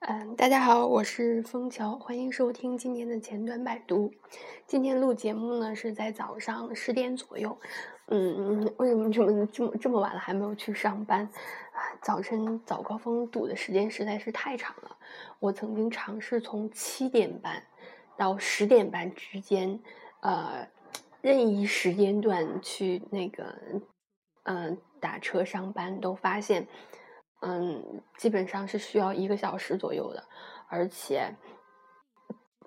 嗯，大家好，我是枫桥，欢迎收听今天的前端百读。今天录节目呢是在早上十点左右。嗯，为什么这么这么这么晚了还没有去上班？啊，早晨早高峰堵的时间实在是太长了。我曾经尝试从七点半到十点半之间，呃，任意时间段去那个，嗯，打车上班，都发现。嗯，基本上是需要一个小时左右的，而且，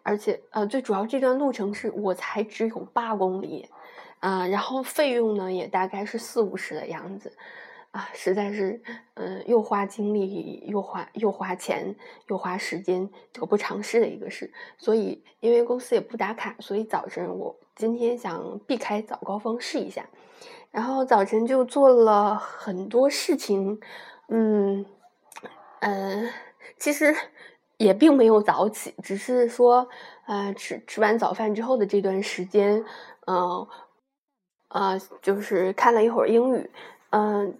而且呃，最主要这段路程是我才只有八公里，啊，然后费用呢也大概是四五十的样子，啊，实在是嗯，又花精力又花又花钱又花时间，得不偿失的一个事。所以因为公司也不打卡，所以早晨我今天想避开早高峰试一下，然后早晨就做了很多事情。嗯，嗯，其实也并没有早起，只是说，呃，吃吃完早饭之后的这段时间，嗯，呃，就是看了一会儿英语，嗯，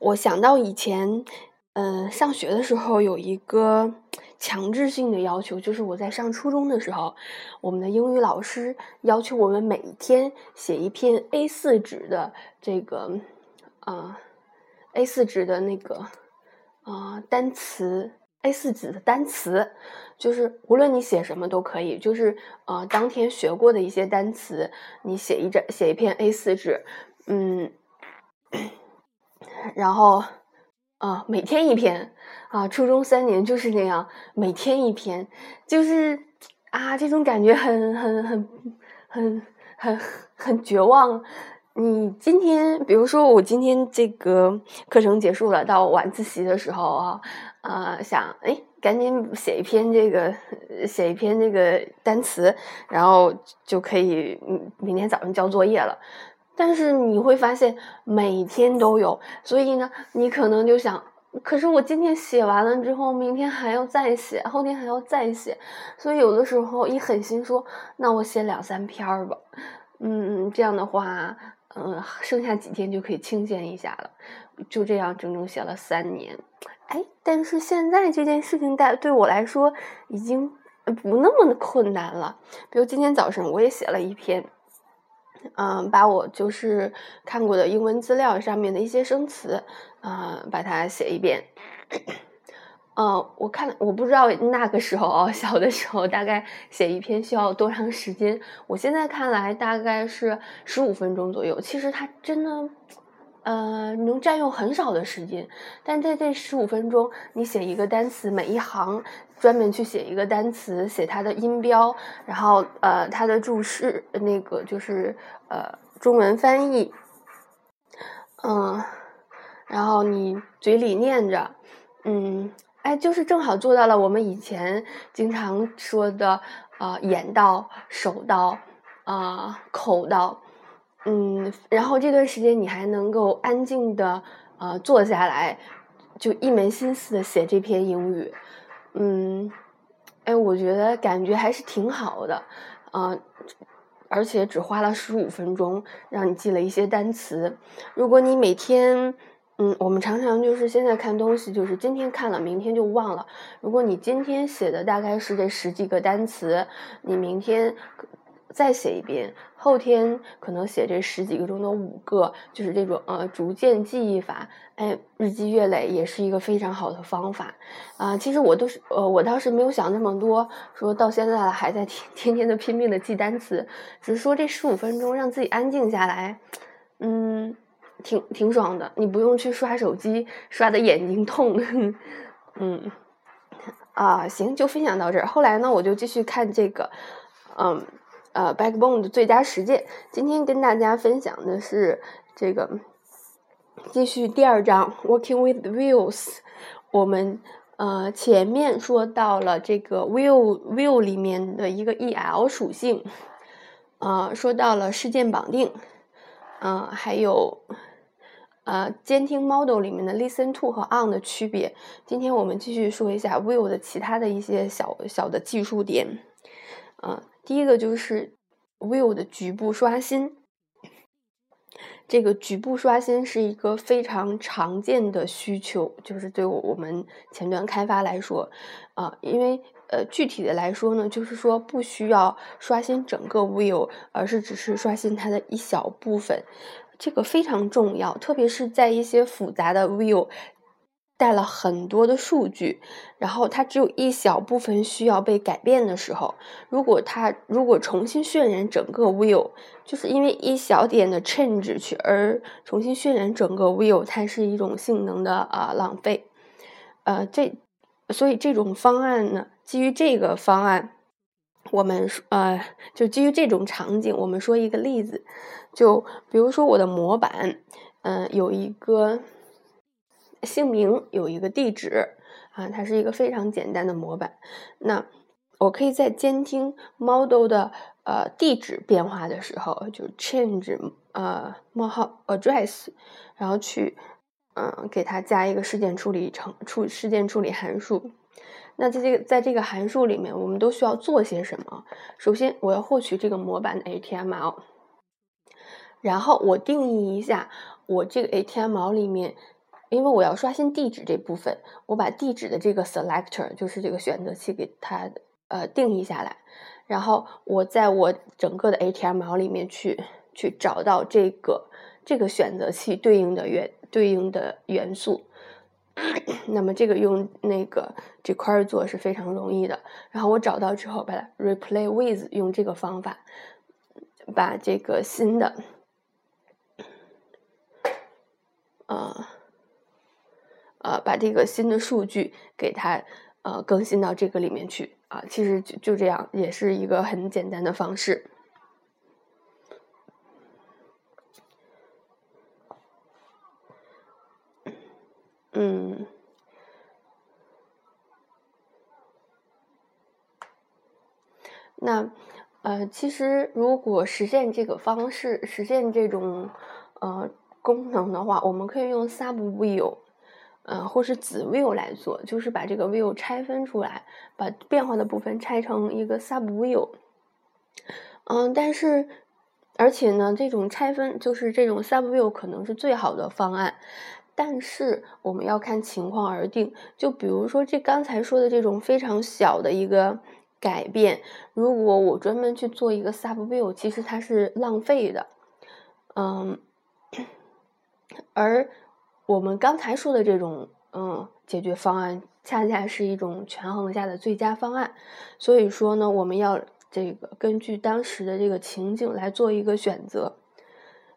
我想到以前，嗯，上学的时候有一个强制性的要求，就是我在上初中的时候，我们的英语老师要求我们每天写一篇 A 四纸的这个，啊。A 四纸的那个啊单词，A 四纸的单词，就是无论你写什么都可以，就是呃当天学过的一些单词，你写一张写一篇 A 四纸，嗯，然后啊每天一篇啊，初中三年就是那样，每天一篇，就是啊这种感觉很很很很很很绝望。你今天，比如说我今天这个课程结束了，到晚自习的时候啊，呃，想哎，赶紧写一篇这个，写一篇这个单词，然后就可以明天早上交作业了。但是你会发现每天都有，所以呢，你可能就想，可是我今天写完了之后，明天还要再写，后天还要再写，所以有的时候一狠心说，那我写两三篇吧，嗯，这样的话。嗯，剩下几天就可以清闲一下了，就这样整整写了三年。哎，但是现在这件事情对对我来说已经不那么的困难了。比如今天早晨我也写了一篇，嗯，把我就是看过的英文资料上面的一些生词，啊，把它写一遍。嗯，我看我不知道那个时候哦，小的时候大概写一篇需要多长时间？我现在看来大概是十五分钟左右。其实它真的，呃，能占用很少的时间。但在这十五分钟，你写一个单词，每一行专门去写一个单词，写它的音标，然后呃，它的注释，那个就是呃中文翻译，嗯，然后你嘴里念着，嗯。哎，就是正好做到了我们以前经常说的啊，眼到、手到、啊口到，嗯，然后这段时间你还能够安静的啊坐下来，就一门心思的写这篇英语，嗯，哎，我觉得感觉还是挺好的，啊，而且只花了十五分钟让你记了一些单词，如果你每天。嗯，我们常常就是现在看东西，就是今天看了，明天就忘了。如果你今天写的大概是这十几个单词，你明天再写一遍，后天可能写这十几个中的五个，就是这种呃逐渐记忆法。哎，日积月累也是一个非常好的方法啊。其实我都是呃，我当时没有想那么多，说到现在了还在天天天的拼命的记单词，只是说这十五分钟让自己安静下来，嗯。挺挺爽的，你不用去刷手机，刷的眼睛痛。嗯，啊，行，就分享到这儿。后来呢，我就继续看这个，嗯，呃，Backbone 的最佳实践。今天跟大家分享的是这个，继续第二章，Working with Views。我们呃前面说到了这个 View View 里面的一个 EL 属性，呃，说到了事件绑定，嗯，还有。呃，监听 model 里面的 listen to 和 on 的区别。今天我们继续说一下 view 的其他的一些小小的技术点。呃，第一个就是 view 的局部刷新。这个局部刷新是一个非常常见的需求，就是对我们前端开发来说，啊，因为呃具体的来说呢，就是说不需要刷新整个 view，而是只是刷新它的一小部分，这个非常重要，特别是在一些复杂的 view。带了很多的数据，然后它只有一小部分需要被改变的时候，如果它如果重新渲染整个 view，就是因为一小点的 change 去而重新渲染整个 view，它是一种性能的啊浪费。呃，这所以这种方案呢，基于这个方案，我们说呃就基于这种场景，我们说一个例子，就比如说我的模板，嗯，有一个。姓名有一个地址啊，它是一个非常简单的模板。那我可以在监听 model 的呃地址变化的时候，就 change 呃冒号 address，然后去嗯给它加一个事件处理程处事件处理函数。那在这个在这个函数里面，我们都需要做些什么？首先，我要获取这个模板的 HTML，然后我定义一下我这个 HTML 里面。因为我要刷新地址这部分，我把地址的这个 selector 就是这个选择器给它呃定义下来，然后我在我整个的 HTML 里面去去找到这个这个选择器对应的元对应的元素，那么这个用那个这块做是非常容易的。然后我找到之后，把它 replay with 用这个方法把这个新的呃。呃，把这个新的数据给它呃更新到这个里面去啊，其实就就这样，也是一个很简单的方式。嗯，那呃，其实如果实现这个方式，实现这种呃功能的话，我们可以用 Subview。呃，或是子 view 来做，就是把这个 view 拆分出来，把变化的部分拆成一个 sub view。嗯，但是，而且呢，这种拆分就是这种 sub view 可能是最好的方案，但是我们要看情况而定。就比如说这刚才说的这种非常小的一个改变，如果我专门去做一个 sub view，其实它是浪费的。嗯，而。我们刚才说的这种嗯解决方案，恰恰是一种权衡下的最佳方案。所以说呢，我们要这个根据当时的这个情景来做一个选择。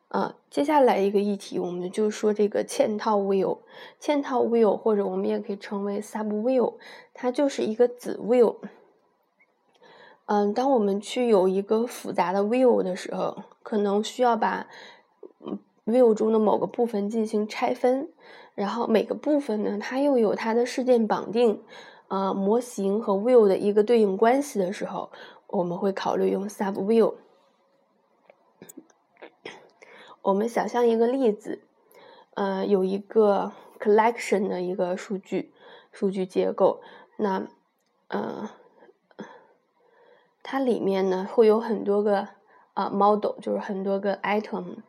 啊，接下来一个议题，我们就说这个嵌套 view，嵌套 view 或者我们也可以称为 sub view，它就是一个子 view。嗯，当我们去有一个复杂的 view 的时候，可能需要把嗯。view 中的某个部分进行拆分，然后每个部分呢，它又有它的事件绑定，啊，模型和 view 的一个对应关系的时候，我们会考虑用 sub view。我们想象一个例子，呃，有一个 collection 的一个数据数据结构，那，呃，它里面呢会有很多个啊 model，就是很多个 item。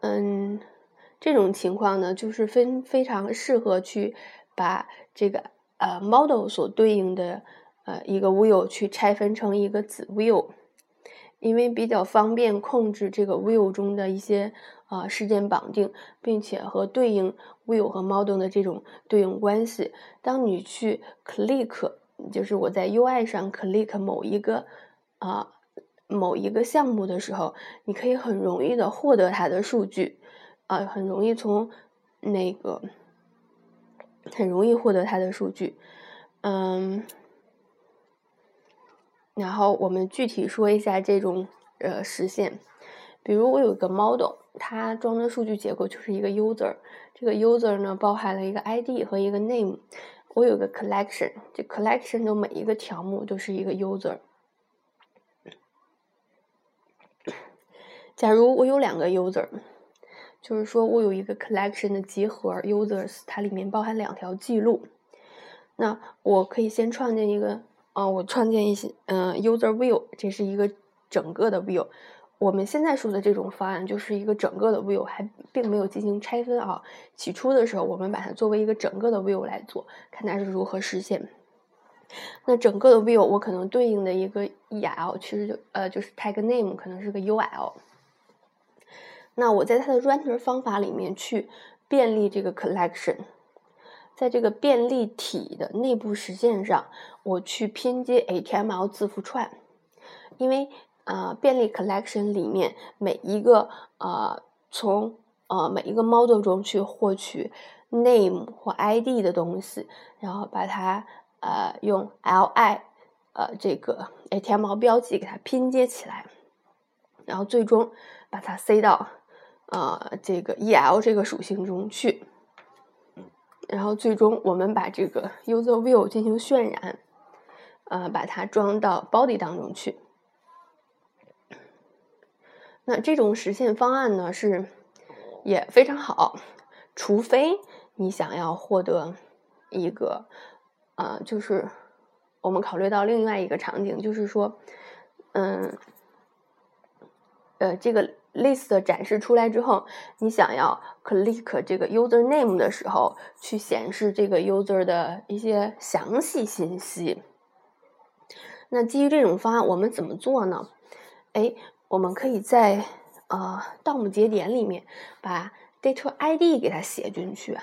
嗯，这种情况呢，就是非非常适合去把这个呃 model 所对应的呃一个 view 去拆分成一个子 view，因为比较方便控制这个 view 中的一些啊事件绑定，并且和对应 view 和 model 的这种对应关系。当你去 click，就是我在 UI 上 click 某一个啊。某一个项目的时候，你可以很容易的获得它的数据，啊，很容易从那个很容易获得它的数据，嗯，然后我们具体说一下这种呃实现，比如我有一个 model，它装的数据结构就是一个 user，这个 user 呢包含了一个 ID 和一个 name，我有个 collection，这 collection 的每一个条目都是一个 user。假如我有两个 user，就是说我有一个 collection 的集合 users，它里面包含两条记录。那我可以先创建一个，啊，我创建一些，嗯，user view，这是一个整个的 view。我们现在说的这种方案就是一个整个的 view，还并没有进行拆分啊。起初的时候，我们把它作为一个整个的 view 来做，看它是如何实现。那整个的 view 我可能对应的一个 EL，其实就呃就是 tag name 可能是个 UL。那我在它的 render 方法里面去便利这个 collection，在这个便利体的内部实现上，我去拼接 HTML 字符串，因为呃便利 collection 里面每一个呃从呃每一个 model 中去获取 name 或 ID 的东西，然后把它呃用 li 呃这个 HTML 标记给它拼接起来，然后最终把它塞到。呃，这个 el 这个属性中去，然后最终我们把这个 user view 进行渲染，呃，把它装到 body 当中去。那这种实现方案呢是也非常好，除非你想要获得一个，呃，就是我们考虑到另外一个场景，就是说，嗯，呃，这个。List 展示出来之后，你想要 click 这个 user name 的时候，去显示这个 user 的一些详细信息。那基于这种方案，我们怎么做呢？哎，我们可以在呃 DOM 节点里面把 data ID 给它写进去。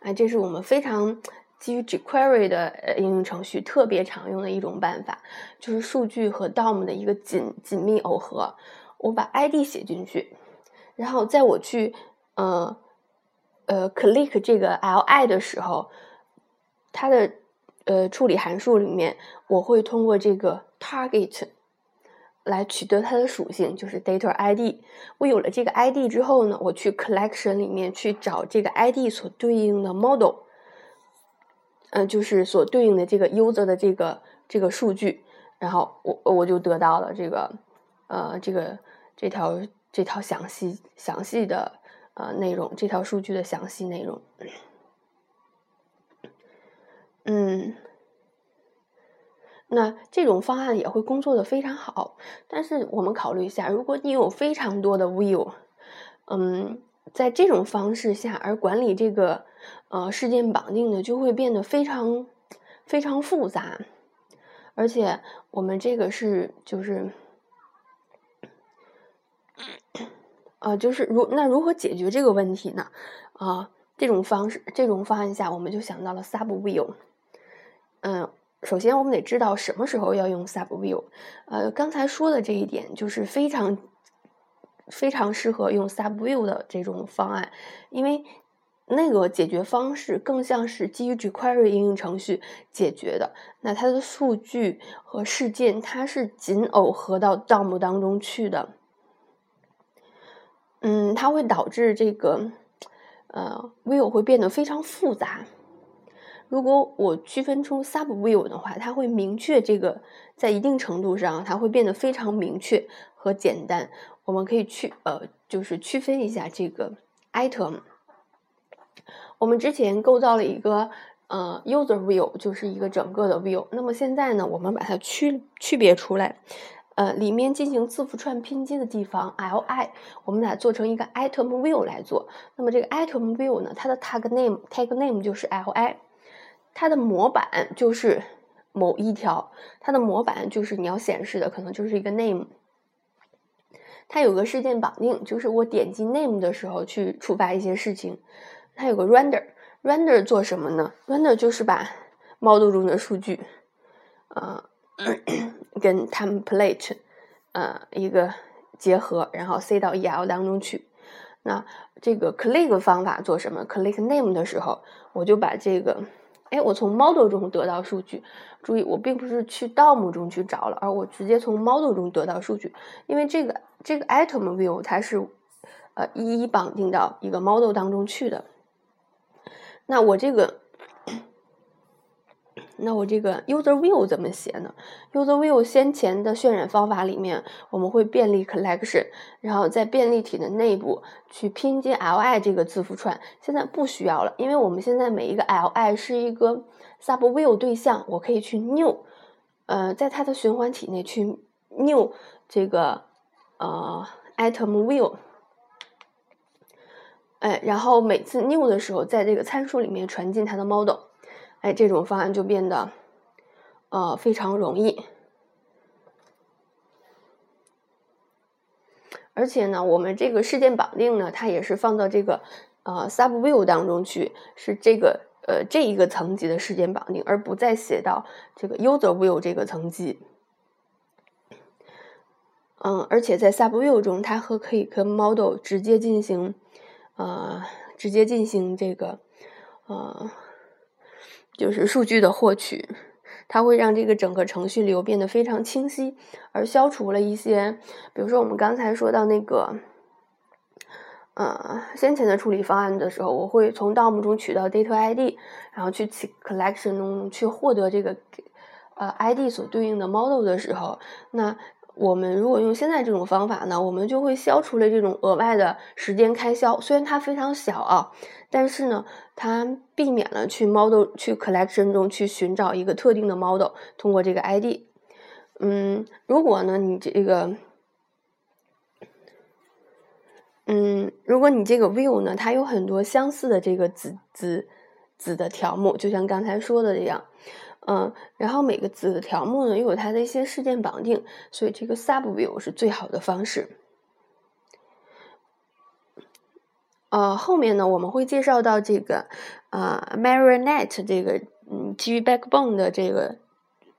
哎，这是我们非常基于 jQuery 的应用程序特别常用的一种办法，就是数据和 DOM 的一个紧紧密耦合。我把 ID 写进去，然后在我去呃呃 click 这个 li 的时候，它的呃处理函数里面，我会通过这个 target 来取得它的属性，就是 data ID。我有了这个 ID 之后呢，我去 collection 里面去找这个 ID 所对应的 model，嗯，就是所对应的这个 user 的这个这个数据，然后我我就得到了这个呃这个。这条这条详细详细的呃内容，这条数据的详细内容，嗯，那这种方案也会工作的非常好。但是我们考虑一下，如果你有非常多的 view，嗯，在这种方式下，而管理这个呃事件绑定的就会变得非常非常复杂，而且我们这个是就是。啊，就是如那如何解决这个问题呢？啊，这种方式，这种方案下，我们就想到了 sub view。嗯，首先我们得知道什么时候要用 sub view。呃，刚才说的这一点就是非常非常适合用 sub view 的这种方案，因为那个解决方式更像是基于 jQuery 应用程序解决的。那它的数据和事件，它是仅耦合到 DOM 当中去的。嗯，它会导致这个呃 view 会变得非常复杂。如果我区分出 sub view 的话，它会明确这个在一定程度上，它会变得非常明确和简单。我们可以去呃，就是区分一下这个 item。我们之前构造了一个呃 user view，就是一个整个的 view。那么现在呢，我们把它区区别出来。呃，里面进行字符串拼接的地方，li，我们把它做成一个 item view 来做。那么这个 item view 呢，它的 tag name，tag name 就是 li，它的模板就是某一条，它的模板就是你要显示的可能就是一个 name。它有个事件绑定，就是我点击 name 的时候去触发一些事情。它有个 render，render 做什么呢？render 就是把 model 中的数据，呃。跟 template，呃，一个结合，然后塞到 el 当中去。那这个 click 方法做什么？click name 的时候，我就把这个，哎，我从 model 中得到数据。注意，我并不是去 DOM 中去找了，而我直接从 model 中得到数据。因为这个这个 item view 它是呃一一绑定到一个 model 当中去的。那我这个。那我这个 user view 怎么写呢？user view 先前的渲染方法里面，我们会便利 collection，然后在便利体的内部去拼接 li 这个字符串。现在不需要了，因为我们现在每一个 li 是一个 sub view 对象，我可以去 new，呃，在它的循环体内去 new 这个呃 item view，哎，然后每次 new 的时候，在这个参数里面传进它的 model，哎，这种方案就变得呃非常容易。而且呢，我们这个事件绑定呢，它也是放到这个呃 sub view 当中去，是这个呃这一个层级的事件绑定，而不再写到这个 user view 这个层级。嗯，而且在 sub view 中，它和可以跟 model 直接进行呃直接进行这个呃就是数据的获取。它会让这个整个程序流变得非常清晰，而消除了一些，比如说我们刚才说到那个，呃，先前的处理方案的时候，我会从 DOM 中取到 data ID，然后去 collection 中去获得这个呃 ID 所对应的 model 的时候，那。我们如果用现在这种方法呢，我们就会消除了这种额外的时间开销。虽然它非常小啊，但是呢，它避免了去 model 去 collection 中去寻找一个特定的 model，通过这个 ID。嗯，如果呢，你这个，嗯，如果你这个 view 呢，它有很多相似的这个子子子的条目，就像刚才说的这样。嗯，然后每个子条目呢又有它的一些事件绑定，所以这个 sub view 是最好的方式。呃，后面呢我们会介绍到这个啊 Marinette 这个嗯基于 Backbone 的这个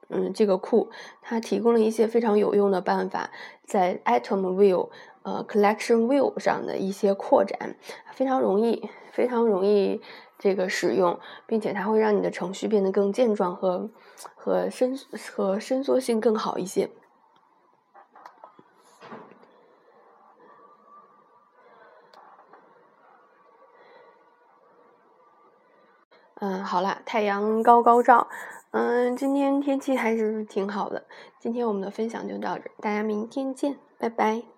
嗯这个库，它提供了一些非常有用的办法，在 Item View 呃 Collection View 上的一些扩展，非常容易，非常容易。这个使用，并且它会让你的程序变得更健壮和和伸和伸缩性更好一些。嗯，好啦，太阳高高照，嗯，今天天气还是挺好的。今天我们的分享就到这，大家明天见，拜拜。